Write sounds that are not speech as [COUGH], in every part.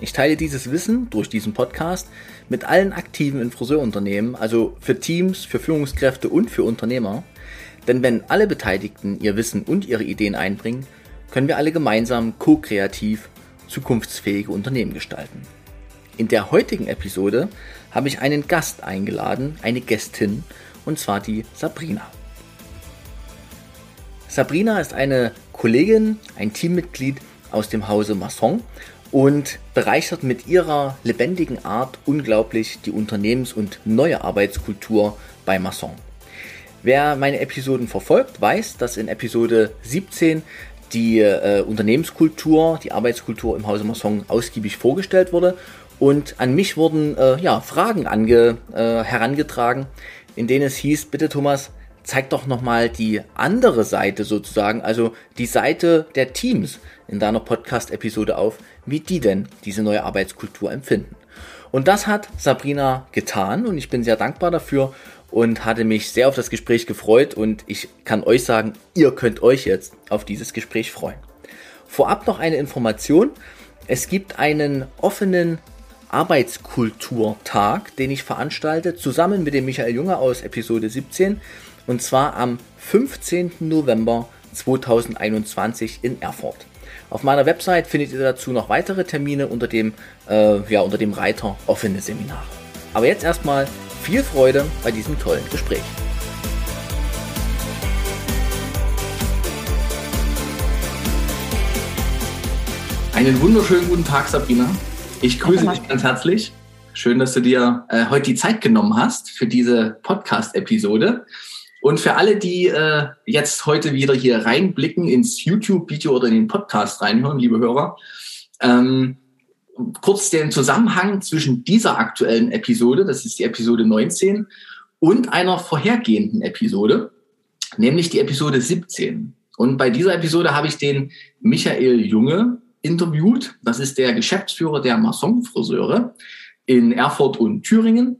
Ich teile dieses Wissen durch diesen Podcast mit allen Aktiven in Friseurunternehmen, also für Teams, für Führungskräfte und für Unternehmer. Denn wenn alle Beteiligten ihr Wissen und ihre Ideen einbringen, können wir alle gemeinsam ko-kreativ zukunftsfähige Unternehmen gestalten. In der heutigen Episode habe ich einen Gast eingeladen, eine Gästin, und zwar die Sabrina. Sabrina ist eine Kollegin, ein Teammitglied aus dem Hause Masson und bereichert mit ihrer lebendigen Art unglaublich die Unternehmens- und neue Arbeitskultur bei Masson. Wer meine Episoden verfolgt, weiß, dass in Episode 17 die äh, Unternehmenskultur, die Arbeitskultur im Hause Masson ausgiebig vorgestellt wurde und an mich wurden äh, ja, Fragen ange, äh, herangetragen, in denen es hieß, bitte Thomas, zeig doch nochmal die andere Seite sozusagen, also die Seite der Teams in deiner Podcast-Episode auf, wie die denn diese neue Arbeitskultur empfinden. Und das hat Sabrina getan und ich bin sehr dankbar dafür und hatte mich sehr auf das Gespräch gefreut und ich kann euch sagen, ihr könnt euch jetzt auf dieses Gespräch freuen. Vorab noch eine Information. Es gibt einen offenen Arbeitskulturtag, den ich veranstalte, zusammen mit dem Michael Junge aus Episode 17 und zwar am 15. November 2021 in Erfurt. Auf meiner Website findet ihr dazu noch weitere Termine unter dem, äh, ja, unter dem Reiter offene Seminare. Aber jetzt erstmal viel Freude bei diesem tollen Gespräch. Einen wunderschönen guten Tag, Sabrina. Ich grüße dich ganz herzlich. Schön, dass du dir äh, heute die Zeit genommen hast für diese Podcast-Episode. Und für alle, die äh, jetzt heute wieder hier reinblicken ins YouTube-Video oder in den Podcast reinhören, liebe Hörer, ähm, kurz den Zusammenhang zwischen dieser aktuellen Episode, das ist die Episode 19, und einer vorhergehenden Episode, nämlich die Episode 17. Und bei dieser Episode habe ich den Michael Junge interviewt. Das ist der Geschäftsführer der Masson-Friseure in Erfurt und Thüringen.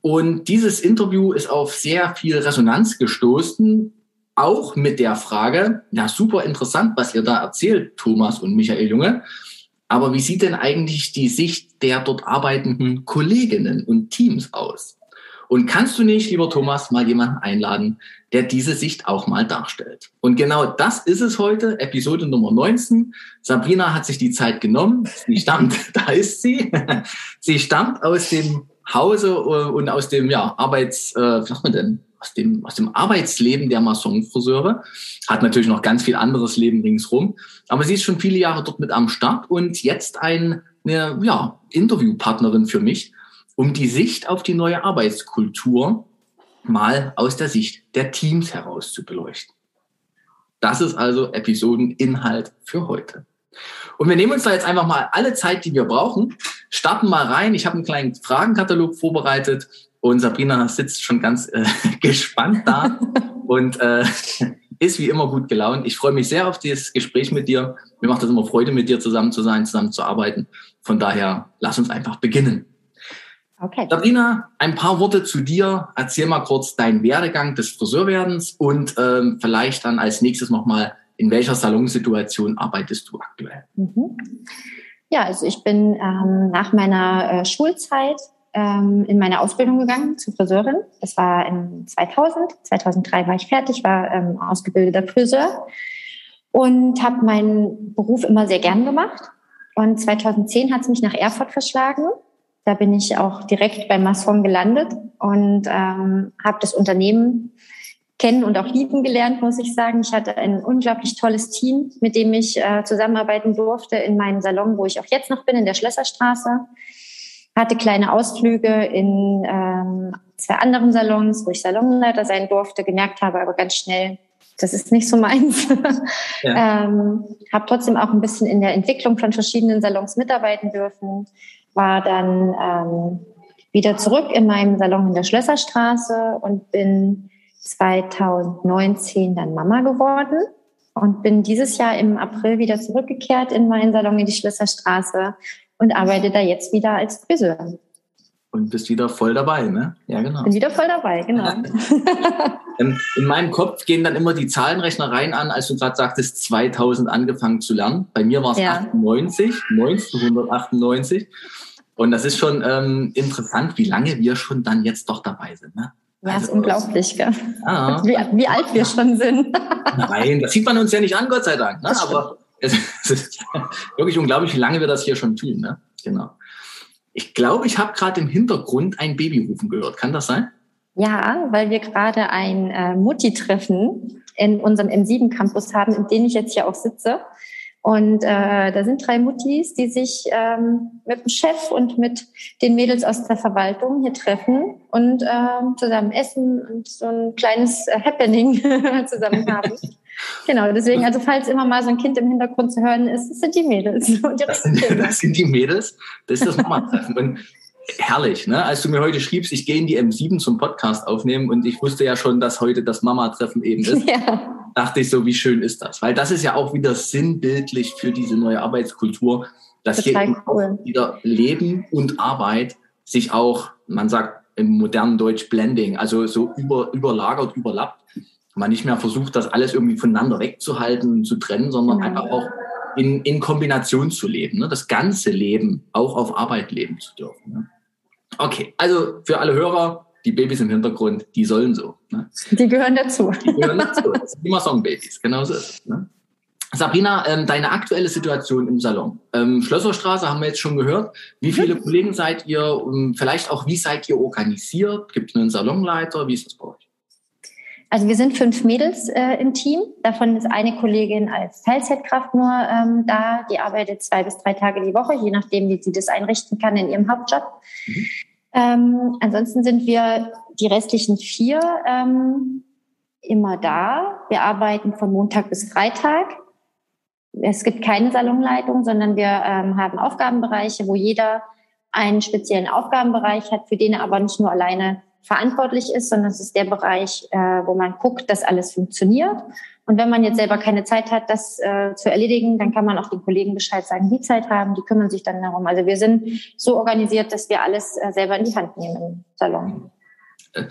Und dieses Interview ist auf sehr viel Resonanz gestoßen, auch mit der Frage, ja, super interessant, was ihr da erzählt, Thomas und Michael Junge. Aber wie sieht denn eigentlich die Sicht der dort arbeitenden Kolleginnen und Teams aus? Und kannst du nicht, lieber Thomas, mal jemanden einladen, der diese Sicht auch mal darstellt? Und genau das ist es heute, Episode Nummer 19. Sabrina hat sich die Zeit genommen. Sie stammt, [LAUGHS] da ist sie. Sie stammt aus dem Hause äh, und aus dem ja, Arbeits, äh, was sagt man denn? Aus dem, aus dem Arbeitsleben der Massonfriseure. Hat natürlich noch ganz viel anderes Leben ringsrum. Aber sie ist schon viele Jahre dort mit am Start und jetzt ein, eine ja, Interviewpartnerin für mich, um die Sicht auf die neue Arbeitskultur mal aus der Sicht der Teams heraus zu beleuchten. Das ist also Episodeninhalt für heute. Und wir nehmen uns da jetzt einfach mal alle Zeit, die wir brauchen, starten mal rein. Ich habe einen kleinen Fragenkatalog vorbereitet und Sabrina sitzt schon ganz äh, [LAUGHS] gespannt da [LAUGHS] und äh, ist wie immer gut gelaunt. Ich freue mich sehr auf dieses Gespräch mit dir. Mir macht es immer Freude, mit dir zusammen zu sein, zusammen zu arbeiten. Von daher, lass uns einfach beginnen. Okay. Sabrina, ein paar Worte zu dir. Erzähl mal kurz deinen Werdegang des Friseurwerdens und ähm, vielleicht dann als nächstes nochmal in welcher Salonsituation arbeitest du aktuell? Mhm. Ja, also ich bin ähm, nach meiner äh, Schulzeit ähm, in meine Ausbildung gegangen zur Friseurin. Das war in 2000. 2003 war ich fertig, war ähm, ausgebildeter Friseur und habe meinen Beruf immer sehr gern gemacht. Und 2010 hat es mich nach Erfurt verschlagen. Da bin ich auch direkt bei Masson gelandet und ähm, habe das Unternehmen kennen und auch lieben gelernt, muss ich sagen. Ich hatte ein unglaublich tolles Team, mit dem ich äh, zusammenarbeiten durfte in meinem Salon, wo ich auch jetzt noch bin, in der Schlösserstraße. Hatte kleine Ausflüge in ähm, zwei anderen Salons, wo ich Salonleiter sein durfte, gemerkt habe aber ganz schnell, das ist nicht so meins. [LAUGHS] Ja. ähm, habe trotzdem auch ein bisschen in der Entwicklung von verschiedenen Salons mitarbeiten dürfen war dann ähm, wieder zurück in meinem Salon in der Schlösserstraße und bin 2019 dann Mama geworden und bin dieses Jahr im April wieder zurückgekehrt in meinen Salon in die Schlösserstraße und arbeite da jetzt wieder als Friseur. Und bist wieder voll dabei, ne? Ja, genau. Bin wieder voll dabei, genau. Ähm, in meinem Kopf gehen dann immer die Zahlenrechnereien an, als du gerade sagtest, 2000 angefangen zu lernen. Bei mir war es ja. 98, 1998. Und das ist schon ähm, interessant, wie lange wir schon dann jetzt doch dabei sind. Ne? Ja, also, ist unglaublich, gell? Ja. [LAUGHS] Wie, wie, alt wir schon sind. Nein, das sieht man uns ja nicht an, Gott sei Dank. Ne? Aber es, es, ist wirklich unglaublich, wie lange wir das hier schon tun. Ne? Genau. Ich glaube, ich habe gerade im Hintergrund ein Baby rufen gehört. Kann das sein? Ja, weil wir gerade ein äh, Mutti-Treffen in unserem M7-Campus haben, in dem ich jetzt hier auch sitze. Und äh, da sind drei Muttis, die sich ähm, mit dem Chef und mit den Mädels aus der Verwaltung hier treffen und äh, zusammen essen und so ein kleines äh, Happening [LAUGHS] zusammen haben. [LAUGHS] genau, deswegen, also falls immer mal so ein Kind im Hintergrund zu hören ist, das sind die Mädels. [LAUGHS] Das sind, das sind, die Mädels, das ist das Mama-Treffen. Und herrlich, ne? Als du mir heute schriebst, ich gehe in die M7 zum Podcast aufnehmen und ich wusste ja schon, dass heute das Mama-Treffen eben ist. Ja dachte ich so, wie schön ist das? Weil das ist ja auch wieder sinnbildlich für diese neue Arbeitskultur, dass Total hier cool. wieder Leben und Arbeit sich auch, man sagt im modernen Deutsch Blending, also so über, überlagert, überlappt. Man nicht mehr versucht, das alles irgendwie voneinander wegzuhalten und zu trennen, sondern genau. einfach auch in, in Kombination zu leben, ne? das ganze Leben auch auf Arbeit leben zu dürfen. Ne? Okay, also für alle Hörer, die Babys im Hintergrund, die sollen so. Ne? Die gehören dazu. Die gehören dazu. Das sind immer Songbabys, genau so ist es. Ne? Sabrina, ähm, deine aktuelle Situation im Salon. Ähm, Schlösserstraße haben wir jetzt schon gehört. Wie viele mhm. Kollegen seid ihr? Um, vielleicht auch, wie seid ihr organisiert? Gibt es einen Salonleiter? Wie ist das bei euch? Also wir sind fünf Mädels äh, im Team. Davon ist eine Kollegin als Teilzeitkraft nur ähm, da. Die arbeitet zwei bis drei Tage die Woche, je nachdem, wie sie das einrichten kann in ihrem Hauptjob. Mhm. Ähm, ansonsten sind wir die restlichen vier ähm, immer da. Wir arbeiten von Montag bis Freitag. Es gibt keine Salonleitung, sondern wir ähm, haben Aufgabenbereiche, wo jeder einen speziellen Aufgabenbereich hat, für den er aber nicht nur alleine verantwortlich ist, sondern es ist der Bereich, äh, wo man guckt, dass alles funktioniert. Und wenn man jetzt selber keine Zeit hat, das äh, zu erledigen, dann kann man auch den Kollegen Bescheid sagen, die Zeit haben, die kümmern sich dann darum. Also wir sind so organisiert, dass wir alles äh, selber in die Hand nehmen im Salon. Äh,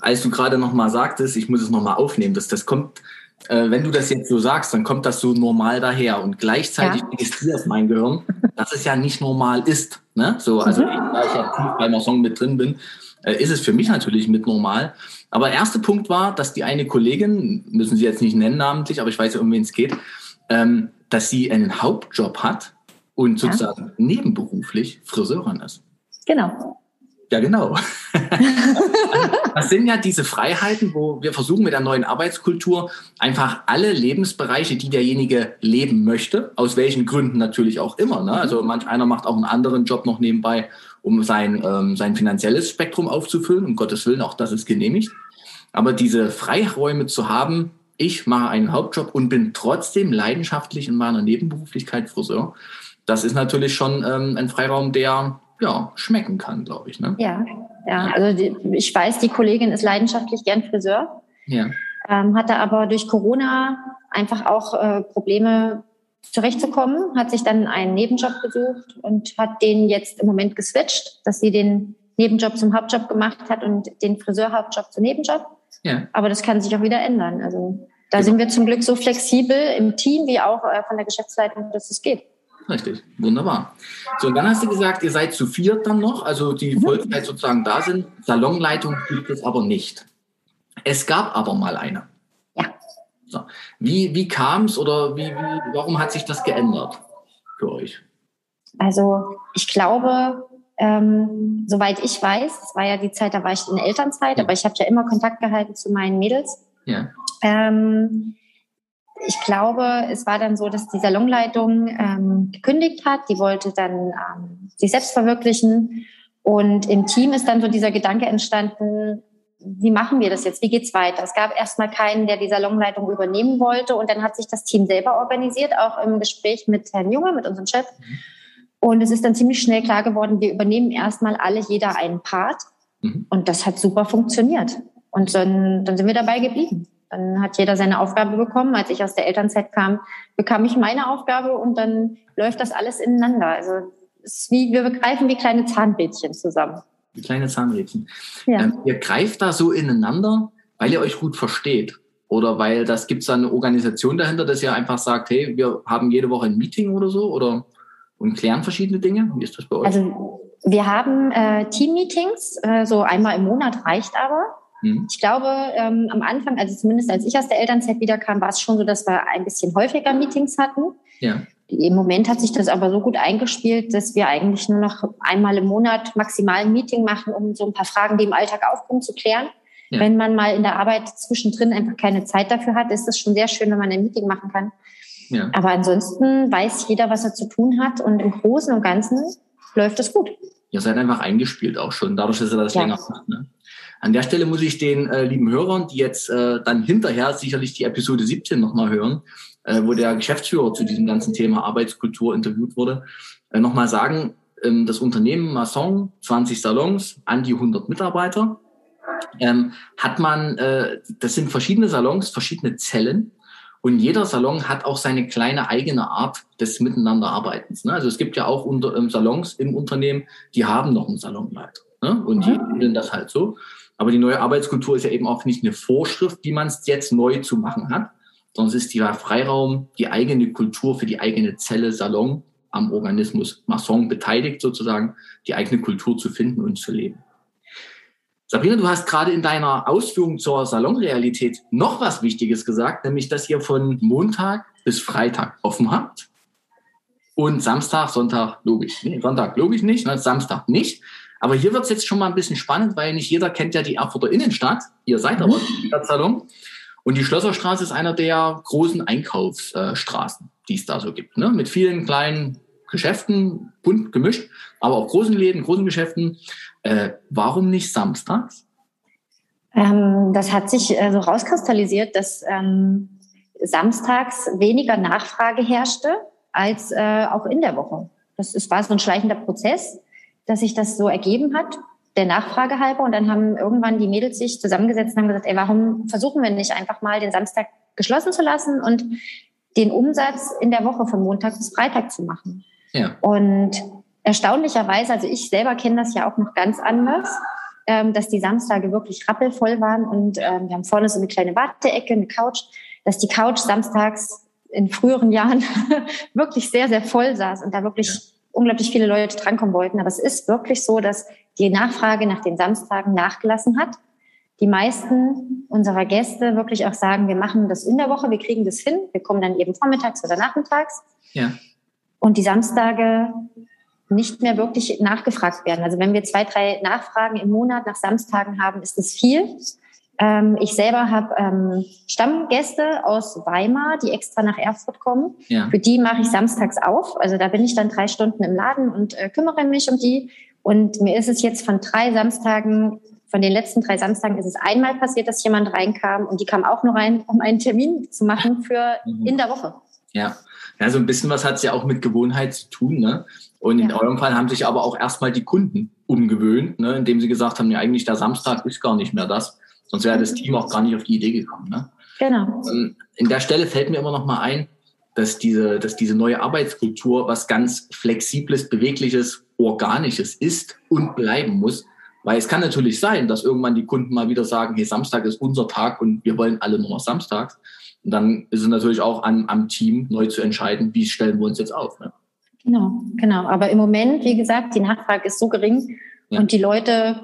als du gerade noch mal sagtest, ich muss es noch mal aufnehmen, dass das kommt, äh, wenn du das jetzt so sagst, dann kommt das so normal daher und gleichzeitig ja. registriert mein Gehirn, dass es ja nicht normal ist. Ne? So, also mhm. da ich ja tief beim Song mit drin bin, äh, ist es für mich natürlich mit normal. Aber erster Punkt war, dass die eine Kollegin, müssen Sie jetzt nicht nennen namentlich, aber ich weiß ja, um wen es geht, ähm, dass sie einen Hauptjob hat und sozusagen ja. nebenberuflich Friseurin ist. Genau. Ja, genau. [LAUGHS] das sind ja diese Freiheiten, wo wir versuchen mit der neuen Arbeitskultur einfach alle Lebensbereiche, die derjenige leben möchte, aus welchen Gründen natürlich auch immer. Ne? Also manch einer macht auch einen anderen Job noch nebenbei um sein, ähm, sein finanzielles Spektrum aufzufüllen. Um Gottes Willen, auch das ist genehmigt. Aber diese Freiräume zu haben, ich mache einen Hauptjob und bin trotzdem leidenschaftlich in meiner Nebenberuflichkeit Friseur, das ist natürlich schon ähm, ein Freiraum, der ja, schmecken kann, glaube ich. Ne? Ja, ja. Also die, ich weiß, die Kollegin ist leidenschaftlich gern Friseur. Ja. Ähm, hatte aber durch Corona einfach auch äh, Probleme zurechtzukommen, hat sich dann einen Nebenjob gesucht und hat den jetzt im Moment geswitcht, dass sie den Nebenjob zum Hauptjob gemacht hat und den Friseurhauptjob zum Nebenjob. Ja. Aber das kann sich auch wieder ändern. Also da genau. sind wir zum Glück so flexibel im Team wie auch äh, von der Geschäftsleitung, dass es geht. Richtig, wunderbar. So, und dann hast du gesagt, ihr seid zu viert dann noch, also die mhm. Vollzeit sozusagen da sind. Salonleitung gibt es aber nicht. Es gab aber mal eine. So. Wie, wie kam es oder wie, wie, warum hat sich das geändert für euch? Also ich glaube, ähm, soweit ich weiß, das war ja die Zeit, da war ich in Elternzeit, aber ich habe ja immer Kontakt gehalten zu meinen Mädels. Ja. Ähm, ich glaube, es war dann so, dass die Salonleitung ähm, gekündigt hat. Die wollte dann ähm, sich selbst verwirklichen. Und im Team ist dann so dieser Gedanke entstanden, wie machen wir das jetzt? Wie geht's weiter? Es gab erstmal keinen, der die Salonleitung übernehmen wollte. Und dann hat sich das Team selber organisiert, auch im Gespräch mit Herrn Junge, mit unserem Chef. Und es ist dann ziemlich schnell klar geworden, wir übernehmen erstmal alle, jeder einen Part. Mhm. Und das hat super funktioniert. Und dann, dann sind wir dabei geblieben. Dann hat jeder seine Aufgabe bekommen. Als ich aus der Elternzeit kam, bekam ich meine Aufgabe und dann läuft das alles ineinander. Also es ist wie, wir begreifen wie kleine Zahnrädchen zusammen. Wie kleine Zahnrädchen. Ja. Ähm, ihr greift da so ineinander, weil ihr euch gut versteht. Oder weil das gibt es da eine Organisation dahinter, dass ihr einfach sagt, hey, wir haben jede Woche ein Meeting oder so oder und klären verschiedene Dinge? Wie ist das bei euch? Also wir haben äh, Team-Meetings, äh, so einmal im Monat reicht aber. Hm. Ich glaube, ähm, am Anfang, also zumindest als ich aus der Elternzeit wiederkam, war es schon so, dass wir ein bisschen häufiger Meetings hatten. Ja. Im Moment hat sich das aber so gut eingespielt, dass wir eigentlich nur noch einmal im Monat maximal ein Meeting machen, um so ein paar Fragen, die im Alltag aufkommen, zu klären. Ja. Wenn man mal in der Arbeit zwischendrin einfach keine Zeit dafür hat, ist es schon sehr schön, wenn man ein Meeting machen kann. Ja. Aber ansonsten weiß jeder, was er zu tun hat und im Großen und Ganzen läuft es gut. Ihr seid einfach eingespielt auch schon, dadurch, dass ihr das ja. länger macht. Ne? An der Stelle muss ich den äh, lieben Hörern, die jetzt äh, dann hinterher sicherlich die Episode 17 nochmal hören, äh, wo der Geschäftsführer zu diesem ganzen Thema Arbeitskultur interviewt wurde, äh, nochmal sagen, ähm, das Unternehmen Masson, 20 Salons, an die 100 Mitarbeiter, ähm, hat man, äh, das sind verschiedene Salons, verschiedene Zellen. Und jeder Salon hat auch seine kleine eigene Art des Miteinanderarbeitens. Ne? Also es gibt ja auch unter, ähm, Salons im Unternehmen, die haben noch einen Salonleiter. Ne? Und die mhm. das halt so. Aber die neue Arbeitskultur ist ja eben auch nicht eine Vorschrift, die man jetzt neu zu machen hat, sondern es ist der Freiraum, die eigene Kultur für die eigene Zelle Salon am Organismus Masson beteiligt sozusagen, die eigene Kultur zu finden und zu leben. Sabrina, du hast gerade in deiner Ausführung zur Salonrealität noch was Wichtiges gesagt, nämlich, dass ihr von Montag bis Freitag offen habt und Samstag, Sonntag logisch. Nee, Sonntag logisch nicht, Samstag nicht. Aber hier wird es jetzt schon mal ein bisschen spannend, weil nicht jeder kennt ja die Erfurter Innenstadt. Ihr seid aber mhm. Stadtsalon. Und die Schlösserstraße ist einer der großen Einkaufsstraßen, die es da so gibt. Ne? Mit vielen kleinen Geschäften, bunt gemischt, aber auch großen Läden, großen Geschäften. Äh, warum nicht samstags? Ähm, das hat sich äh, so rauskristallisiert, dass ähm, samstags weniger Nachfrage herrschte als äh, auch in der Woche. Das ist, war so ein schleichender Prozess dass sich das so ergeben hat, der Nachfrage halber. Und dann haben irgendwann die Mädels sich zusammengesetzt und haben gesagt, ey, warum versuchen wir nicht einfach mal den Samstag geschlossen zu lassen und den Umsatz in der Woche von Montag bis Freitag zu machen. Ja. Und erstaunlicherweise, also ich selber kenne das ja auch noch ganz anders, ähm, dass die Samstage wirklich rappelvoll waren und ähm, wir haben vorne so eine kleine Warteecke, eine Couch, dass die Couch samstags in früheren Jahren [LAUGHS] wirklich sehr, sehr voll saß und da wirklich ja unglaublich viele Leute drankommen wollten. Aber es ist wirklich so, dass die Nachfrage nach den Samstagen nachgelassen hat. Die meisten unserer Gäste wirklich auch sagen, wir machen das in der Woche, wir kriegen das hin, wir kommen dann eben vormittags oder nachmittags. Ja. Und die Samstage nicht mehr wirklich nachgefragt werden. Also wenn wir zwei, drei Nachfragen im Monat nach Samstagen haben, ist das viel. Ähm, ich selber habe ähm, Stammgäste aus Weimar, die extra nach Erfurt kommen. Ja. Für die mache ich samstags auf. Also da bin ich dann drei Stunden im Laden und äh, kümmere mich um die. Und mir ist es jetzt von drei Samstagen, von den letzten drei Samstagen ist es einmal passiert, dass jemand reinkam und die kam auch nur rein, um einen Termin zu machen für mhm. in der Woche. Ja. Ja, so ein bisschen was hat es ja auch mit Gewohnheit zu tun, ne? Und in ja. eurem Fall haben sich aber auch erstmal die Kunden umgewöhnt, ne, indem sie gesagt haben, ja, eigentlich der Samstag ist gar nicht mehr das. Sonst wäre das Team auch gar nicht auf die Idee gekommen. Ne? Genau. Ähm, in der Stelle fällt mir immer noch mal ein, dass diese, dass diese neue Arbeitskultur was ganz Flexibles, Bewegliches, Organisches ist und bleiben muss. Weil es kann natürlich sein, dass irgendwann die Kunden mal wieder sagen, hey, Samstag ist unser Tag und wir wollen alle nur noch samstags. Und dann ist es natürlich auch an, am Team neu zu entscheiden, wie stellen wir uns jetzt auf. Ne? Genau, genau. Aber im Moment, wie gesagt, die Nachfrage ist so gering ja. und die Leute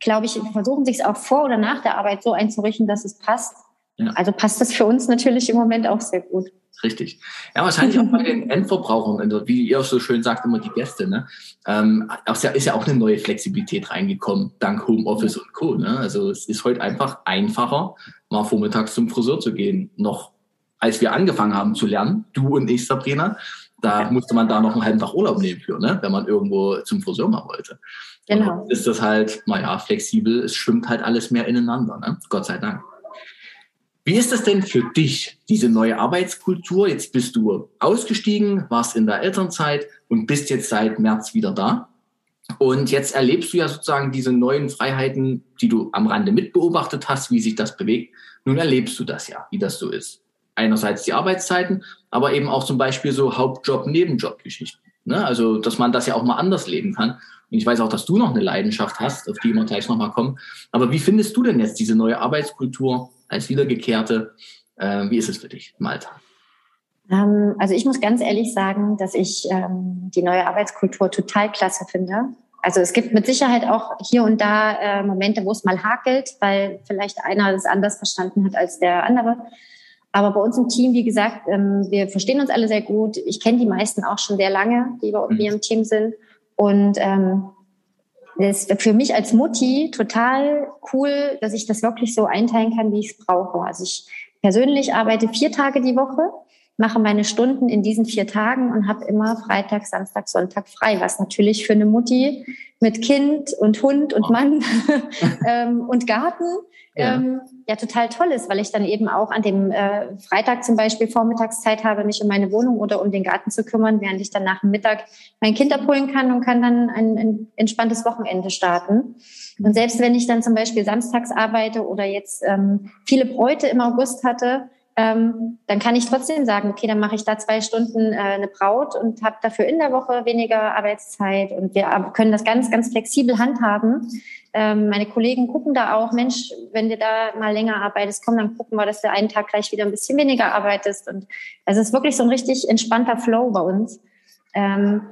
glaube ich, versuchen sich es auch vor oder nach der Arbeit so einzurichten, dass es passt. Ja. Also passt das für uns natürlich im Moment auch sehr gut. Richtig. Ja, wahrscheinlich auch bei [LAUGHS] den Endverbrauchern, also wie ihr so schön sagt, immer die Gäste, ne? Ähm, ist ja auch eine neue Flexibilität reingekommen, dank Homeoffice und Co. Ne? Also es ist heute einfach einfacher, mal vormittags zum Friseur zu gehen. Noch als wir angefangen haben zu lernen, du und ich, Sabrina, da musste man da noch einen halben Tag Urlaub nehmen für, ne? wenn man irgendwo zum Friseur mal wollte. Genau. ist das halt, naja, flexibel, es schwimmt halt alles mehr ineinander, ne? Gott sei Dank. Wie ist das denn für dich, diese neue Arbeitskultur? Jetzt bist du ausgestiegen, warst in der Elternzeit und bist jetzt seit März wieder da. Und jetzt erlebst du ja sozusagen diese neuen Freiheiten, die du am Rande mitbeobachtet hast, wie sich das bewegt. Nun erlebst du das ja, wie das so ist. Einerseits die Arbeitszeiten, aber eben auch zum Beispiel so Hauptjob, Nebenjob-Geschichten. Ne? Also, dass man das ja auch mal anders leben kann. Und ich weiß auch, dass du noch eine Leidenschaft hast, auf die wir gleich nochmal kommen. Aber wie findest du denn jetzt diese neue Arbeitskultur als Wiedergekehrte? Äh, wie ist es für dich im Alltag? Ähm, also ich muss ganz ehrlich sagen, dass ich ähm, die neue Arbeitskultur total klasse finde. Also es gibt mit Sicherheit auch hier und da äh, Momente, wo es mal hakelt, weil vielleicht einer das anders verstanden hat als der andere. Aber bei uns im Team, wie gesagt, ähm, wir verstehen uns alle sehr gut. Ich kenne die meisten auch schon sehr lange, die bei mir im Team sind. Und ähm, das ist für mich als Mutti total cool, dass ich das wirklich so einteilen kann, wie ich es brauche. Also ich persönlich arbeite vier Tage die Woche mache meine Stunden in diesen vier Tagen und habe immer Freitag, Samstag, Sonntag frei, was natürlich für eine Mutti mit Kind und Hund und Mann [LAUGHS] ähm, und Garten ja. Ähm, ja total toll ist, weil ich dann eben auch an dem äh, Freitag zum Beispiel Vormittagszeit habe, mich um meine Wohnung oder um den Garten zu kümmern, während ich dann nach dem Mittag mein Kind abholen kann und kann dann ein, ein entspanntes Wochenende starten. Und selbst wenn ich dann zum Beispiel samstags arbeite oder jetzt ähm, viele Bräute im August hatte, ähm, dann kann ich trotzdem sagen, okay, dann mache ich da zwei Stunden äh, eine Braut und habe dafür in der Woche weniger Arbeitszeit und wir können das ganz, ganz flexibel handhaben. Ähm, meine Kollegen gucken da auch, Mensch, wenn du da mal länger arbeitest, komm, dann gucken wir, dass du einen Tag gleich wieder ein bisschen weniger arbeitest und also es ist wirklich so ein richtig entspannter Flow bei uns. Ähm,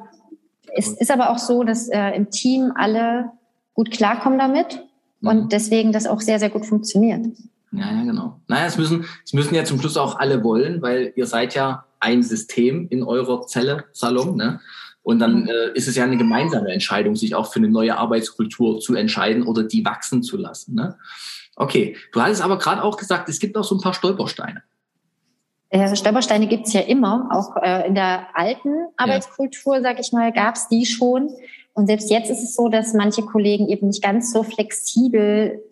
es ist aber auch so, dass äh, im Team alle gut klarkommen damit und mhm. deswegen das auch sehr, sehr gut funktioniert. Ja, ja, genau. Naja, es müssen, es müssen ja zum Schluss auch alle wollen, weil ihr seid ja ein System in eurer Zelle, Salon, ne? Und dann mhm. äh, ist es ja eine gemeinsame Entscheidung, sich auch für eine neue Arbeitskultur zu entscheiden oder die wachsen zu lassen. Ne? Okay, du hattest aber gerade auch gesagt, es gibt auch so ein paar Stolpersteine. Ja, Stolpersteine gibt es ja immer. Auch äh, in der alten Arbeitskultur, ja. sag ich mal, gab es die schon. Und selbst jetzt ist es so, dass manche Kollegen eben nicht ganz so flexibel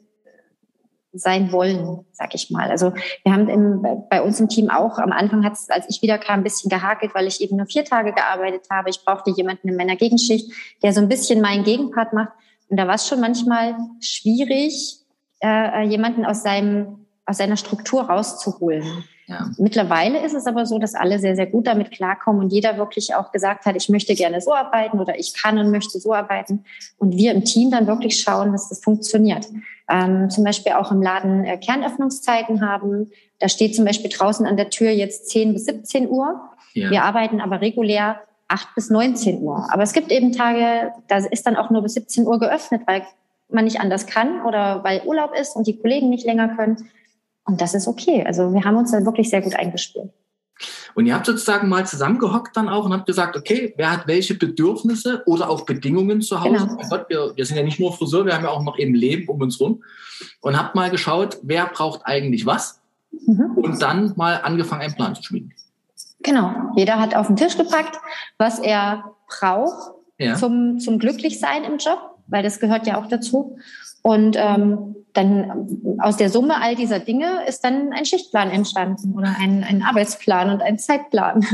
sein wollen, sag ich mal. Also wir haben im, bei uns im Team auch am Anfang hat es, als ich wieder kam, ein bisschen gehakelt, weil ich eben nur vier Tage gearbeitet habe. Ich brauchte jemanden in meiner Gegenschicht, der so ein bisschen meinen Gegenpart macht. Und da war es schon manchmal schwierig, äh, jemanden aus seinem aus seiner Struktur rauszuholen. Ja. Mittlerweile ist es aber so, dass alle sehr, sehr gut damit klarkommen und jeder wirklich auch gesagt hat, ich möchte gerne so arbeiten oder ich kann und möchte so arbeiten. Und wir im Team dann wirklich schauen, dass das funktioniert. Ähm, zum Beispiel auch im Laden äh, Kernöffnungszeiten haben. Da steht zum Beispiel draußen an der Tür jetzt 10 bis 17 Uhr. Ja. Wir arbeiten aber regulär 8 bis 19 Uhr. Aber es gibt eben Tage, da ist dann auch nur bis 17 Uhr geöffnet, weil man nicht anders kann oder weil Urlaub ist und die Kollegen nicht länger können. Und das ist okay. Also wir haben uns da wirklich sehr gut eingespielt. Und ihr habt sozusagen mal zusammengehockt dann auch und habt gesagt, okay, wer hat welche Bedürfnisse oder auch Bedingungen zu Hause? Genau. Gott, wir, wir, sind ja nicht nur Friseur, wir haben ja auch noch eben Leben um uns rum. Und habt mal geschaut, wer braucht eigentlich was? Mhm. Und dann mal angefangen, einen Plan zu schmieden. Genau. Jeder hat auf den Tisch gepackt, was er braucht ja. zum, zum Glücklichsein im Job, weil das gehört ja auch dazu. Und ähm, dann aus der Summe all dieser Dinge ist dann ein Schichtplan entstanden oder ein, ein Arbeitsplan und ein Zeitplan.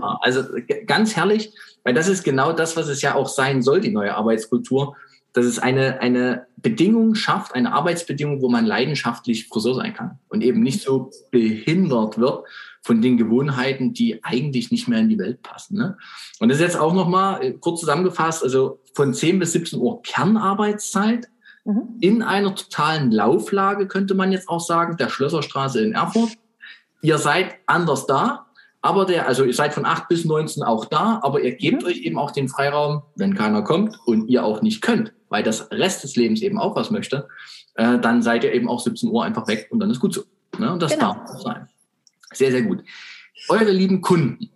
[LAUGHS] also ganz herrlich, weil das ist genau das, was es ja auch sein soll, die neue Arbeitskultur, dass es eine, eine Bedingung schafft, eine Arbeitsbedingung, wo man leidenschaftlich Friseur sein kann und eben nicht so behindert wird von den Gewohnheiten, die eigentlich nicht mehr in die Welt passen. Ne? Und das ist jetzt auch nochmal äh, kurz zusammengefasst, also von 10 bis 17 Uhr Kernarbeitszeit, Mhm. in einer totalen Lauflage, könnte man jetzt auch sagen, der Schlösserstraße in Erfurt. Ihr seid anders da, aber der, also ihr seid von 8 bis 19 auch da, aber ihr gebt mhm. euch eben auch den Freiraum, wenn keiner kommt und ihr auch nicht könnt, weil das Rest des Lebens eben auch was möchte, äh, dann seid ihr eben auch 17 Uhr einfach weg und dann ist gut so. Ne? Und das genau. darf sein. Sehr, sehr gut. Eure lieben Kunden.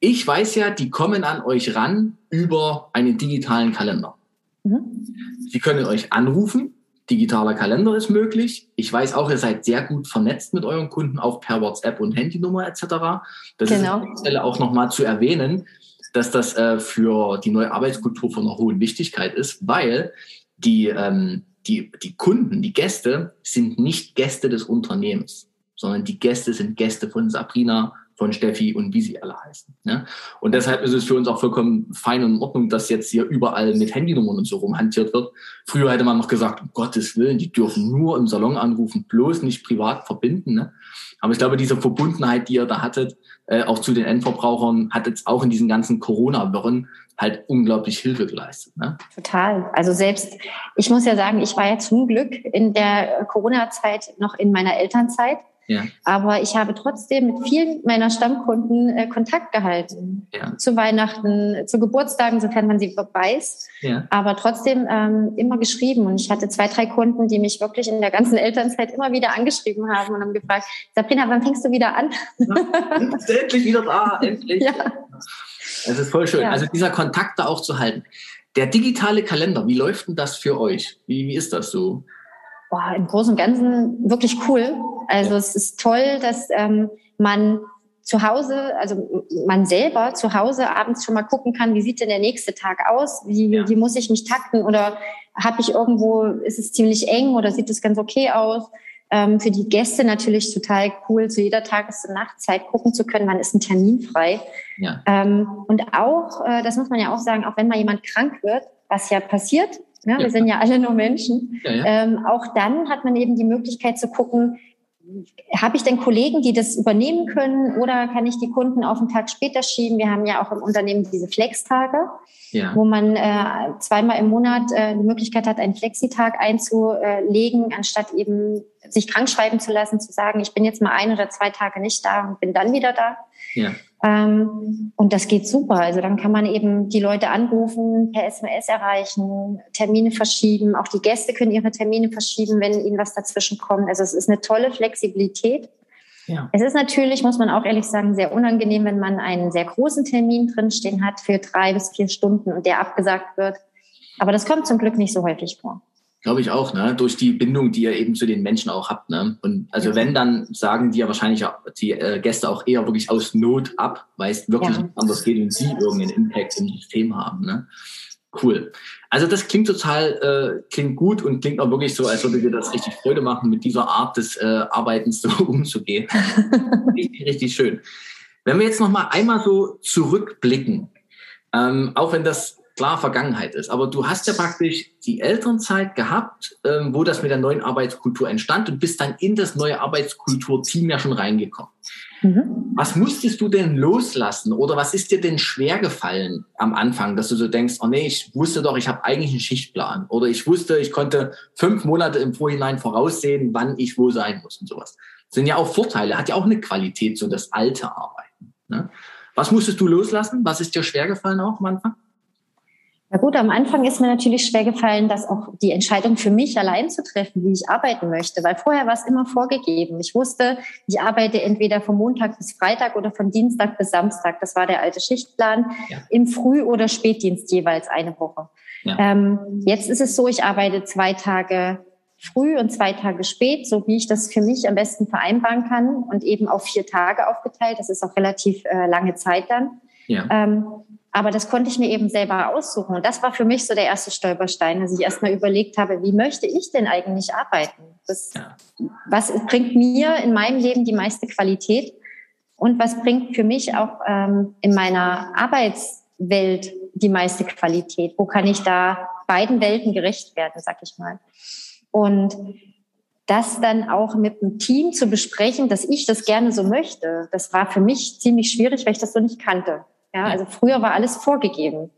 Ich weiß ja, die kommen an euch ran über einen digitalen Kalender. Mhm. Sie können euch anrufen. Digitaler Kalender ist möglich. Ich weiß auch, ihr seid sehr gut vernetzt mit euren Kunden, auch per WhatsApp und Handynummer etc. Das genau. ist an der Stelle auch nochmal zu erwähnen, dass das äh, für die neue Arbeitskultur von einer hohen Wichtigkeit ist, weil die, ähm, die, die Kunden, die Gäste sind nicht Gäste des Unternehmens, sondern die Gäste sind Gäste von Sabrina, von Steffi und wie sie alle heißen. Ne? Und deshalb ist es für uns auch vollkommen fein und in Ordnung, dass jetzt hier überall mit Handynummern und so rumhantiert wird. Früher hätte man noch gesagt, um Gottes Willen, die dürfen nur im Salon anrufen, bloß nicht privat verbinden. Ne? Aber ich glaube, diese Verbundenheit, die ihr da hattet, äh, auch zu den Endverbrauchern, hat jetzt auch in diesen ganzen Corona-Wirren halt unglaublich Hilfe geleistet. Ne? Total. Also selbst, ich muss ja sagen, ich war ja zum Glück in der Corona-Zeit noch in meiner Elternzeit. Ja. Aber ich habe trotzdem mit vielen meiner Stammkunden äh, Kontakt gehalten. Ja. Zu Weihnachten, zu Geburtstagen, sofern man sie weiß. Ja. Aber trotzdem ähm, immer geschrieben. Und ich hatte zwei, drei Kunden, die mich wirklich in der ganzen Elternzeit immer wieder angeschrieben haben und haben gefragt, Sabrina, wann fängst du wieder an? Ja, endlich wieder da, endlich. Ja. Es ist voll schön. Ja. Also dieser Kontakt da auch zu halten. Der digitale Kalender, wie läuft denn das für euch? Wie, wie ist das so? Boah, im Großen und Ganzen wirklich cool. Also ja. es ist toll, dass ähm, man zu Hause, also man selber zu Hause abends schon mal gucken kann, wie sieht denn der nächste Tag aus? Wie, ja. wie muss ich mich takten? Oder habe ich irgendwo, ist es ziemlich eng oder sieht es ganz okay aus? Ähm, für die Gäste natürlich total cool, zu jeder Tages- und Nachtzeit gucken zu können, wann ist ein Termin frei. Ja. Ähm, und auch, äh, das muss man ja auch sagen, auch wenn mal jemand krank wird, was ja passiert, ne? ja. wir sind ja alle nur Menschen, ähm, auch dann hat man eben die Möglichkeit zu gucken, habe ich denn Kollegen, die das übernehmen können oder kann ich die Kunden auf einen Tag später schieben? Wir haben ja auch im Unternehmen diese Flex-Tage, ja. wo man äh, zweimal im Monat äh, die Möglichkeit hat, einen Flexitag einzulegen, anstatt eben sich krank schreiben zu lassen, zu sagen, ich bin jetzt mal ein oder zwei Tage nicht da und bin dann wieder da. Ja. Ähm, und das geht super. Also dann kann man eben die Leute anrufen, per SMS erreichen, Termine verschieben. Auch die Gäste können ihre Termine verschieben, wenn ihnen was dazwischen kommt. Also es ist eine tolle Flexibilität. Ja. Es ist natürlich, muss man auch ehrlich sagen, sehr unangenehm, wenn man einen sehr großen Termin drinstehen hat für drei bis vier Stunden und der abgesagt wird. Aber das kommt zum Glück nicht so häufig vor. Glaube ich auch, ne? Durch die Bindung, die ihr eben zu den Menschen auch habt, ne? Und also wenn, dann sagen die ja wahrscheinlich die äh, Gäste auch eher wirklich aus Not ab, weil es wirklich ja. nicht anders geht und sie irgendeinen Impact im System haben, ne? Cool. Also das klingt total, äh, klingt gut und klingt auch wirklich so, als würde dir das richtig Freude machen, mit dieser Art des äh, Arbeitens so [LAUGHS] umzugehen. richtig, richtig schön. Wenn wir jetzt noch mal einmal so zurückblicken, ähm, auch wenn das klar Vergangenheit ist. Aber du hast ja praktisch die Elternzeit gehabt, ähm, wo das mit der neuen Arbeitskultur entstand und bist dann in das neue Arbeitskulturteam ja schon reingekommen. Mhm. Was musstest du denn loslassen oder was ist dir denn schwer gefallen am Anfang, dass du so denkst, oh nee, ich wusste doch, ich habe eigentlich einen Schichtplan oder ich wusste, ich konnte fünf Monate im Vorhinein voraussehen, wann ich wo sein muss und sowas. Das sind ja auch Vorteile, hat ja auch eine Qualität, so das alte Arbeiten. Ne? Was musstest du loslassen? Was ist dir schwer gefallen auch am Anfang? Na gut, am Anfang ist mir natürlich schwer gefallen, dass auch die Entscheidung für mich allein zu treffen, wie ich arbeiten möchte, weil vorher war es immer vorgegeben. Ich wusste, ich arbeite entweder von Montag bis Freitag oder von Dienstag bis Samstag. Das war der alte Schichtplan ja. im Früh- oder Spätdienst jeweils eine Woche. Ja. Ähm, jetzt ist es so, ich arbeite zwei Tage früh und zwei Tage spät, so wie ich das für mich am besten vereinbaren kann und eben auf vier Tage aufgeteilt. Das ist auch relativ äh, lange Zeit dann. Ja. Ähm, aber das konnte ich mir eben selber aussuchen. Und das war für mich so der erste Stolperstein, dass ich erstmal überlegt habe, wie möchte ich denn eigentlich arbeiten? Das. Was bringt mir in meinem Leben die meiste Qualität? Und was bringt für mich auch ähm, in meiner Arbeitswelt die meiste Qualität? Wo kann ich da beiden Welten gerecht werden, sag ich mal? Und das dann auch mit dem Team zu besprechen, dass ich das gerne so möchte, das war für mich ziemlich schwierig, weil ich das so nicht kannte. Ja, also früher war alles vorgegeben.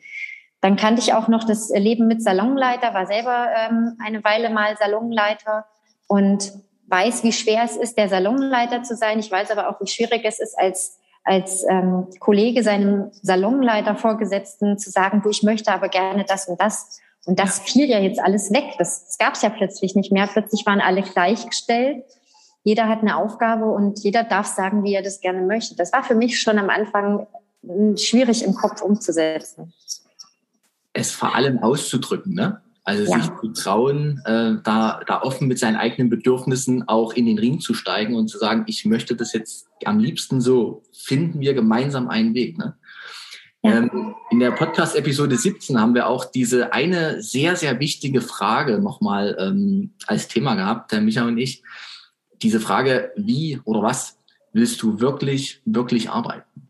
Dann kannte ich auch noch das Leben mit Salonleiter, war selber ähm, eine Weile mal Salonleiter und weiß, wie schwer es ist, der Salonleiter zu sein. Ich weiß aber auch, wie schwierig es ist, als, als ähm, Kollege seinem Salonleiter Vorgesetzten zu sagen, du, ich möchte aber gerne das und das. Und das fiel ja jetzt alles weg. Das, das gab es ja plötzlich nicht mehr. Plötzlich waren alle gleichgestellt. Jeder hat eine Aufgabe und jeder darf sagen, wie er das gerne möchte. Das war für mich schon am Anfang schwierig im Kopf umzusetzen. Es vor allem auszudrücken, ne? Also ja. sich zu trauen, äh, da, da offen mit seinen eigenen Bedürfnissen auch in den Ring zu steigen und zu sagen, ich möchte das jetzt am liebsten so, finden wir gemeinsam einen Weg. Ne? Ja. Ähm, in der Podcast-Episode 17 haben wir auch diese eine sehr, sehr wichtige Frage nochmal ähm, als Thema gehabt, der Micha und ich. Diese Frage, wie oder was willst du wirklich, wirklich arbeiten?